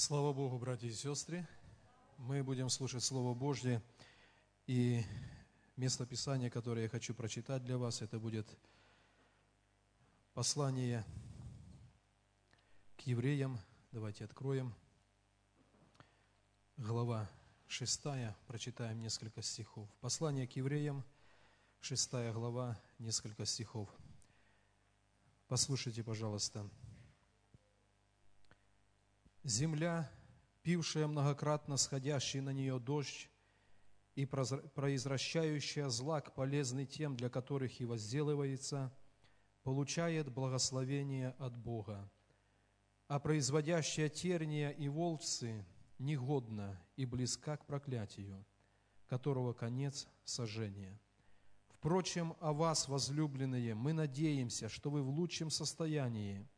Слава Богу, братья и сестры! Мы будем слушать Слово Божье. И место Писания, которое я хочу прочитать для вас, это будет послание к евреям. Давайте откроем. Глава 6, прочитаем несколько стихов. Послание к евреям, 6 глава, несколько стихов. Послушайте, пожалуйста. Земля, пившая многократно сходящий на нее дождь и произвращающая злак, полезный тем, для которых и возделывается, получает благословение от Бога. А производящая терния и волцы негодна и близка к проклятию, которого конец сожжения. Впрочем, о вас, возлюбленные, мы надеемся, что вы в лучшем состоянии –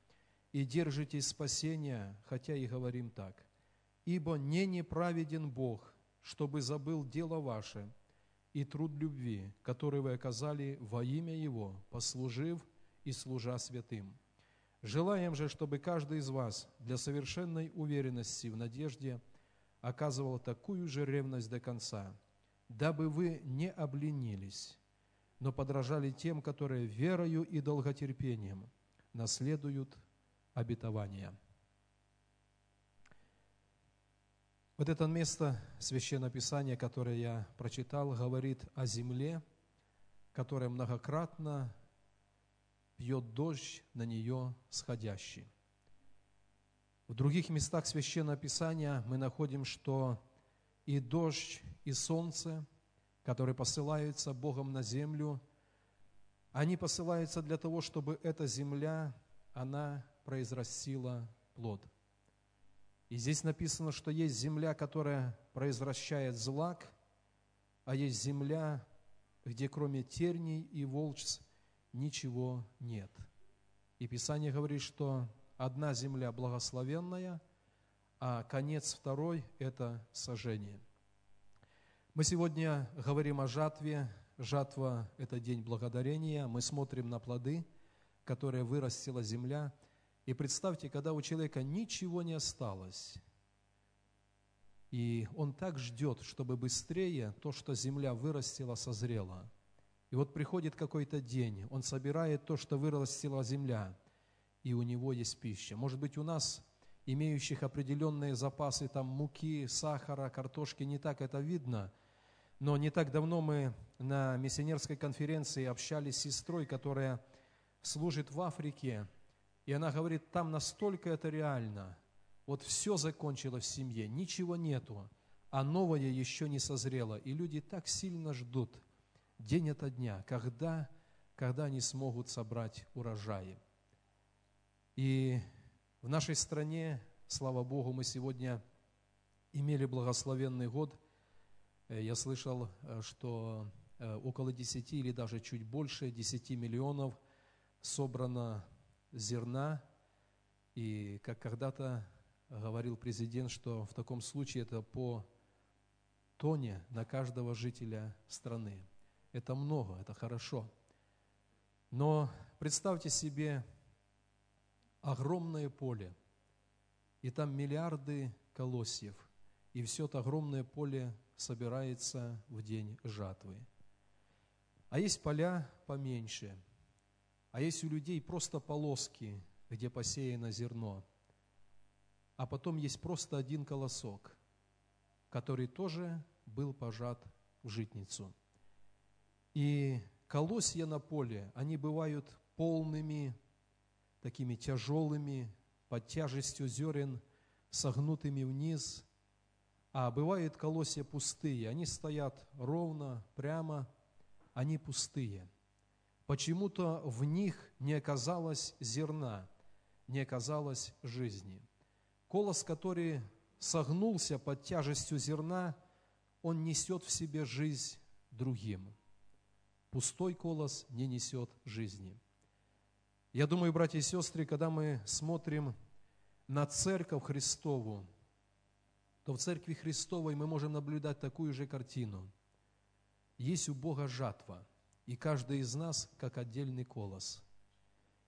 и держитесь спасения, хотя и говорим так. Ибо не неправеден Бог, чтобы забыл дело ваше и труд любви, который вы оказали во имя Его, послужив и служа святым. Желаем же, чтобы каждый из вас для совершенной уверенности в надежде оказывал такую же ревность до конца, дабы вы не обленились, но подражали тем, которые верою и долготерпением наследуют обетования. Вот это место Священного Писания, которое я прочитал, говорит о земле, которая многократно пьет дождь на нее сходящий. В других местах Священного Писания мы находим, что и дождь, и солнце, которые посылаются Богом на землю, они посылаются для того, чтобы эта земля, она произрастила плод. И здесь написано, что есть земля, которая произвращает злак, а есть земля, где кроме терней и волчц ничего нет. И Писание говорит, что одна земля благословенная, а конец второй – это сожжение. Мы сегодня говорим о жатве. Жатва – это день благодарения. Мы смотрим на плоды, которые вырастила земля – и представьте, когда у человека ничего не осталось, и он так ждет, чтобы быстрее то, что земля вырастила, созрело. И вот приходит какой-то день, он собирает то, что вырастила земля, и у него есть пища. Может быть, у нас, имеющих определенные запасы там муки, сахара, картошки, не так это видно, но не так давно мы на миссионерской конференции общались с сестрой, которая служит в Африке, и она говорит, там настолько это реально. Вот все закончилось в семье, ничего нету, а новое еще не созрело. И люди так сильно ждут день ото дня, когда, когда они смогут собрать урожаи. И в нашей стране, слава Богу, мы сегодня имели благословенный год. Э, я слышал, э, что э, около 10 или даже чуть больше 10 миллионов собрано зерна. И как когда-то говорил президент, что в таком случае это по тоне на каждого жителя страны. Это много, это хорошо. Но представьте себе огромное поле, и там миллиарды колосьев, и все это огромное поле собирается в день жатвы. А есть поля поменьше – а есть у людей просто полоски, где посеяно зерно. А потом есть просто один колосок, который тоже был пожат в житницу. И колосья на поле, они бывают полными, такими тяжелыми, под тяжестью зерен, согнутыми вниз. А бывают колосья пустые, они стоят ровно, прямо, они пустые – Почему-то в них не оказалось зерна, не оказалось жизни. Колос, который согнулся под тяжестью зерна, он несет в себе жизнь другим. Пустой колос не несет жизни. Я думаю, братья и сестры, когда мы смотрим на Церковь Христову, то в Церкви Христовой мы можем наблюдать такую же картину. Есть у Бога жатва – и каждый из нас как отдельный колос.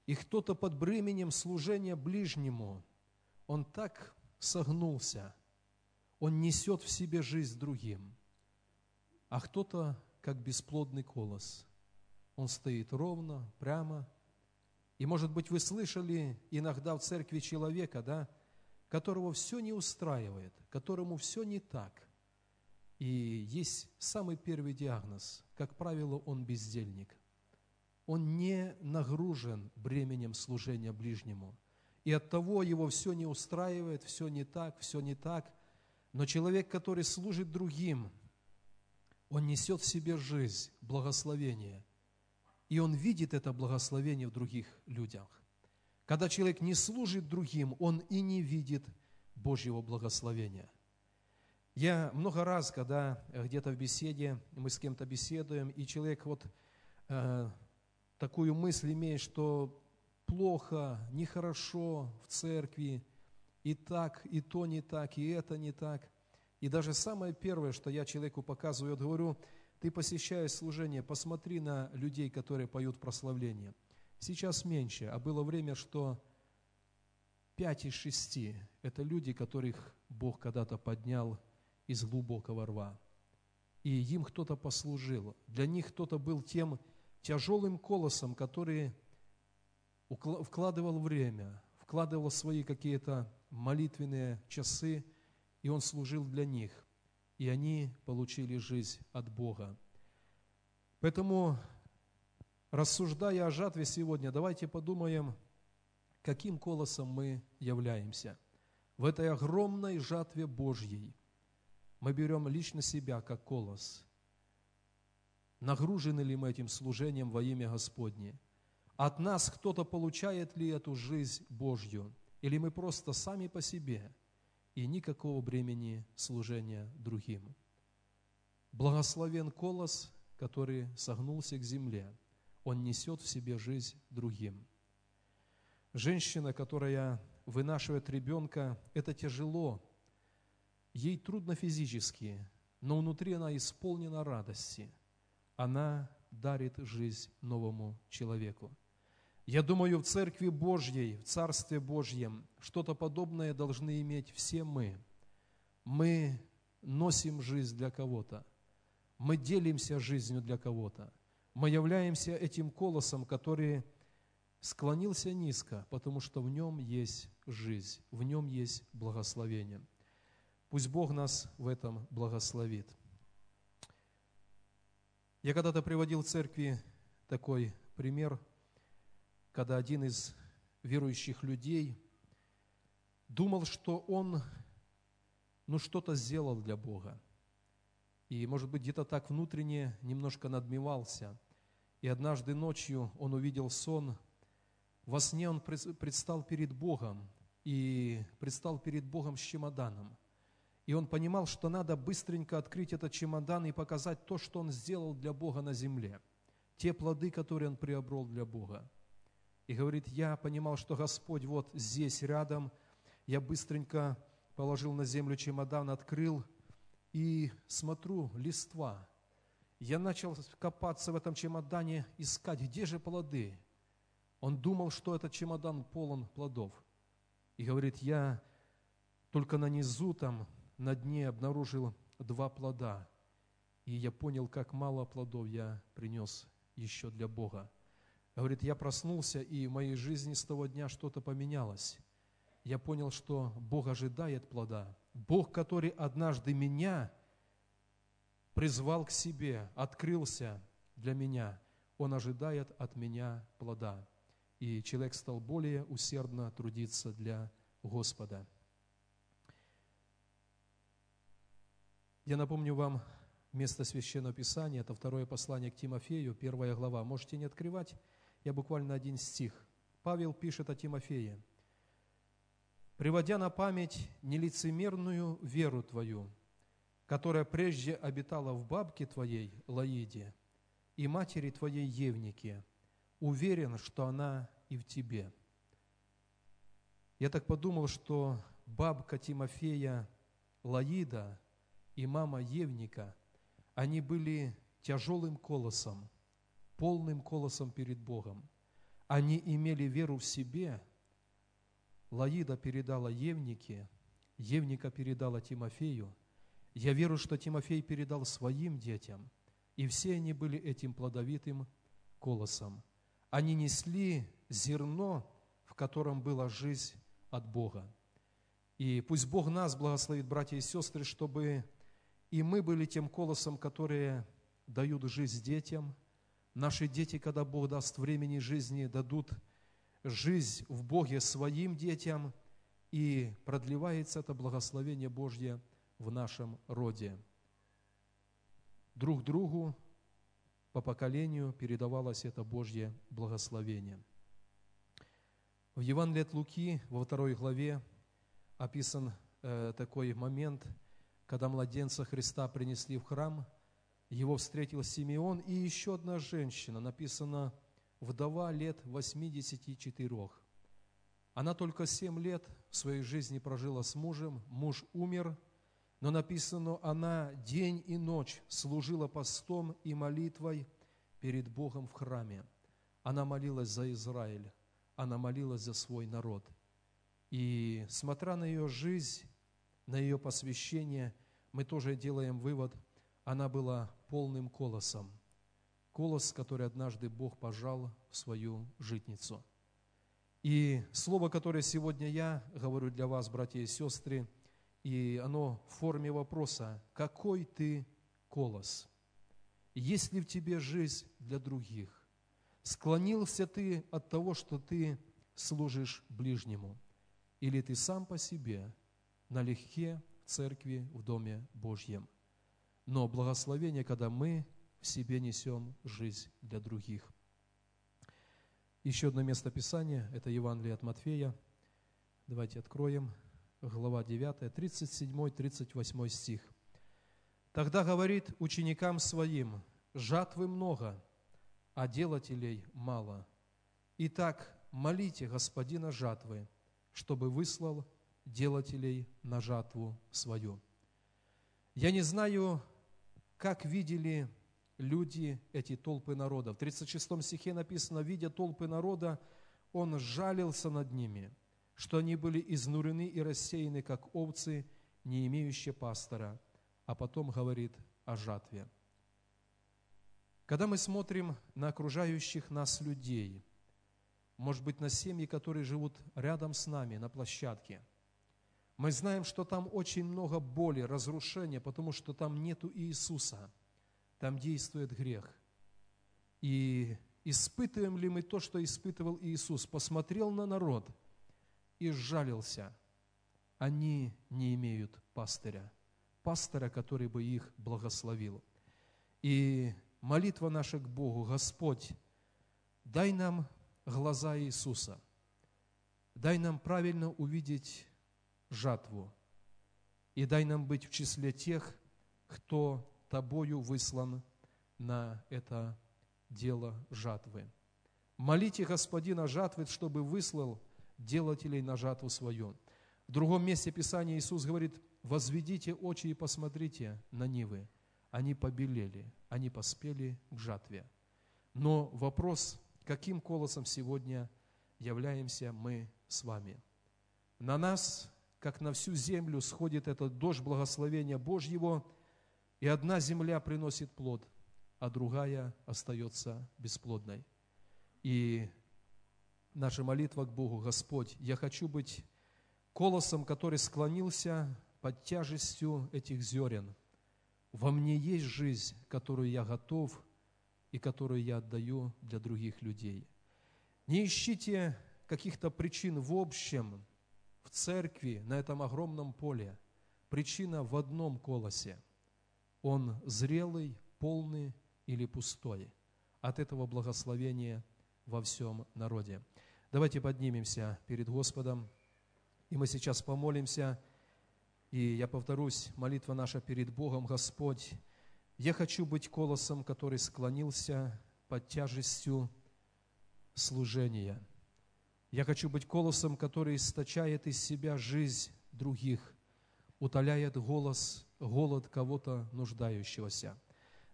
И кто-то под бременем служения ближнему, он так согнулся, он несет в себе жизнь другим. А кто-то, как бесплодный колос, он стоит ровно, прямо. И, может быть, вы слышали иногда в церкви человека, да, которого все не устраивает, которому все не так. И есть самый первый диагноз. Как правило, он бездельник. Он не нагружен бременем служения ближнему. И от того его все не устраивает, все не так, все не так. Но человек, который служит другим, он несет в себе жизнь, благословение. И он видит это благословение в других людях. Когда человек не служит другим, он и не видит Божьего благословения. Я много раз, когда где-то в беседе, мы с кем-то беседуем, и человек вот э, такую мысль имеет, что плохо, нехорошо в церкви, и так, и то не так, и это не так. И даже самое первое, что я человеку показываю, я говорю, ты посещаешь служение, посмотри на людей, которые поют прославление – Сейчас меньше, а было время, что пять из шести – это люди, которых Бог когда-то поднял из глубокого рва. И им кто-то послужил. Для них кто-то был тем тяжелым колосом, который вкладывал время, вкладывал свои какие-то молитвенные часы, и он служил для них. И они получили жизнь от Бога. Поэтому Рассуждая о жатве сегодня, давайте подумаем, каким колосом мы являемся. В этой огромной жатве Божьей мы берем лично себя как колос. Нагружены ли мы этим служением во имя Господне? От нас кто-то получает ли эту жизнь Божью? Или мы просто сами по себе и никакого бремени служения другим? Благословен колос, который согнулся к земле – он несет в себе жизнь другим. Женщина, которая вынашивает ребенка, это тяжело. Ей трудно физически, но внутри она исполнена радости. Она дарит жизнь новому человеку. Я думаю, в Церкви Божьей, в Царстве Божьем что-то подобное должны иметь все мы. Мы носим жизнь для кого-то. Мы делимся жизнью для кого-то мы являемся этим колосом, который склонился низко, потому что в нем есть жизнь, в нем есть благословение. Пусть Бог нас в этом благословит. Я когда-то приводил в церкви такой пример, когда один из верующих людей думал, что он ну, что-то сделал для Бога – и, может быть, где-то так внутренне немножко надмевался. И однажды ночью он увидел сон. Во сне он предстал перед Богом, и предстал перед Богом с чемоданом. И он понимал, что надо быстренько открыть этот чемодан и показать то, что он сделал для Бога на земле. Те плоды, которые он приобрел для Бога. И говорит, я понимал, что Господь вот здесь рядом. Я быстренько положил на землю чемодан, открыл – и смотрю, листва. Я начал копаться в этом чемодане, искать, где же плоды. Он думал, что этот чемодан полон плодов. И говорит, я только на низу там, на дне обнаружил два плода. И я понял, как мало плодов я принес еще для Бога. Говорит, я проснулся, и в моей жизни с того дня что-то поменялось. Я понял, что Бог ожидает плода – Бог, который однажды меня призвал к себе, открылся для меня, Он ожидает от меня плода. И человек стал более усердно трудиться для Господа. Я напомню вам место Священного Писания, это второе послание к Тимофею, первая глава. Можете не открывать, я буквально один стих. Павел пишет о Тимофее – приводя на память нелицемерную веру Твою, которая прежде обитала в бабке Твоей Лаиде и матери Твоей Евнике, уверен, что она и в Тебе. Я так подумал, что бабка Тимофея Лаида и мама Евника, они были тяжелым колосом, полным колосом перед Богом. Они имели веру в себе – Лаида передала Евнике, Евника передала Тимофею, я верю, что Тимофей передал своим детям, и все они были этим плодовитым колосом. Они несли зерно, в котором была жизнь от Бога. И пусть Бог нас благословит, братья и сестры, чтобы и мы были тем колосом, которые дают жизнь детям. Наши дети, когда Бог даст времени жизни, дадут жизнь в Боге своим детям, и продлевается это благословение Божье в нашем роде. Друг другу по поколению передавалось это Божье благословение. В Евангелии от Луки во второй главе описан э, такой момент, когда младенца Христа принесли в храм, его встретил Симеон и еще одна женщина, написано вдова лет 84. Она только семь лет в своей жизни прожила с мужем, муж умер, но написано, она день и ночь служила постом и молитвой перед Богом в храме. Она молилась за Израиль, она молилась за свой народ. И смотря на ее жизнь, на ее посвящение, мы тоже делаем вывод, она была полным колосом. Колос, который однажды Бог пожал в свою житницу. И слово, которое сегодня я говорю для вас, братья и сестры, и оно в форме вопроса, какой ты колос? Есть ли в тебе жизнь для других? Склонился ты от того, что ты служишь ближнему? Или ты сам по себе налегке церкви, в Доме Божьем? Но благословение, когда мы в себе несем жизнь для других. Еще одно место Писания, это Евангелие от Матфея. Давайте откроем, глава 9, 37-38 стих. Тогда говорит ученикам своим, жатвы много, а делателей мало. Итак, молите Господина жатвы, чтобы выслал делателей на жатву свою. Я не знаю, как видели люди эти толпы народа. В 36 стихе написано, видя толпы народа, он жалился над ними, что они были изнурены и рассеяны, как овцы, не имеющие пастора. А потом говорит о жатве. Когда мы смотрим на окружающих нас людей, может быть, на семьи, которые живут рядом с нами, на площадке, мы знаем, что там очень много боли, разрушения, потому что там нету Иисуса, там действует грех. И испытываем ли мы то, что испытывал Иисус? Посмотрел на народ и сжалился. Они не имеют пастыря, пастора, который бы их благословил. И молитва наша к Богу, Господь, дай нам глаза Иисуса, дай нам правильно увидеть жатву, и дай нам быть в числе тех, кто Тобою выслан на это дело жатвы. Молите Господина жатвы, чтобы выслал делателей на жатву свою. В другом месте Писания Иисус говорит, возведите очи и посмотрите на нивы, они побелели, они поспели к жатве. Но вопрос, каким колосом сегодня являемся мы с вами? На нас, как на всю землю, сходит этот дождь благословения Божьего, и одна земля приносит плод, а другая остается бесплодной. И наша молитва к Богу, Господь, я хочу быть колосом, который склонился под тяжестью этих зерен – во мне есть жизнь, которую я готов и которую я отдаю для других людей. Не ищите каких-то причин в общем, церкви, на этом огромном поле. Причина в одном колосе. Он зрелый, полный или пустой. От этого благословения во всем народе. Давайте поднимемся перед Господом, и мы сейчас помолимся – и я повторюсь, молитва наша перед Богом, Господь, я хочу быть колосом, который склонился под тяжестью служения. Я хочу быть колосом, который источает из себя жизнь других, утоляет голос, голод кого-то нуждающегося.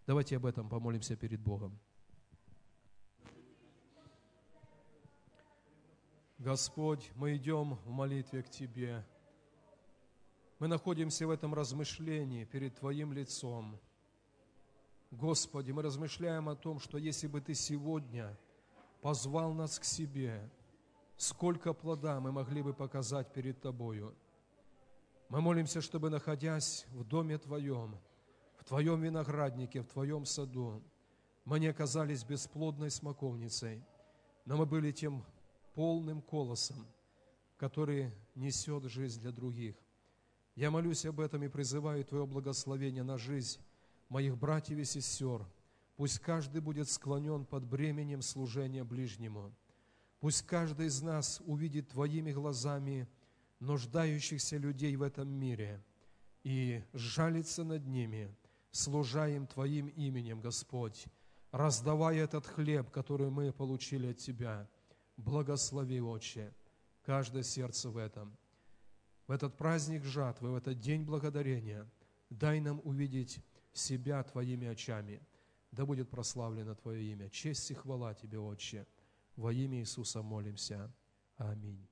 Давайте об этом помолимся перед Богом. Господь, мы идем в молитве к Тебе. Мы находимся в этом размышлении перед Твоим лицом. Господи, мы размышляем о том, что если бы Ты сегодня позвал нас к себе, сколько плода мы могли бы показать перед Тобою. Мы молимся, чтобы, находясь в доме Твоем, в Твоем винограднике, в Твоем саду, мы не оказались бесплодной смоковницей, но мы были тем полным колосом, который несет жизнь для других. Я молюсь об этом и призываю Твое благословение на жизнь моих братьев и сестер. Пусть каждый будет склонен под бременем служения ближнему. Пусть каждый из нас увидит Твоими глазами нуждающихся людей в этом мире и жалится над ними, служа им Твоим именем, Господь, раздавая этот хлеб, который мы получили от Тебя. Благослови, Отче, каждое сердце в этом – в этот праздник жатвы, в этот день благодарения, дай нам увидеть себя Твоими очами. Да будет прославлено Твое имя. Честь и хвала Тебе, Отче. Во имя Иисуса молимся. Аминь.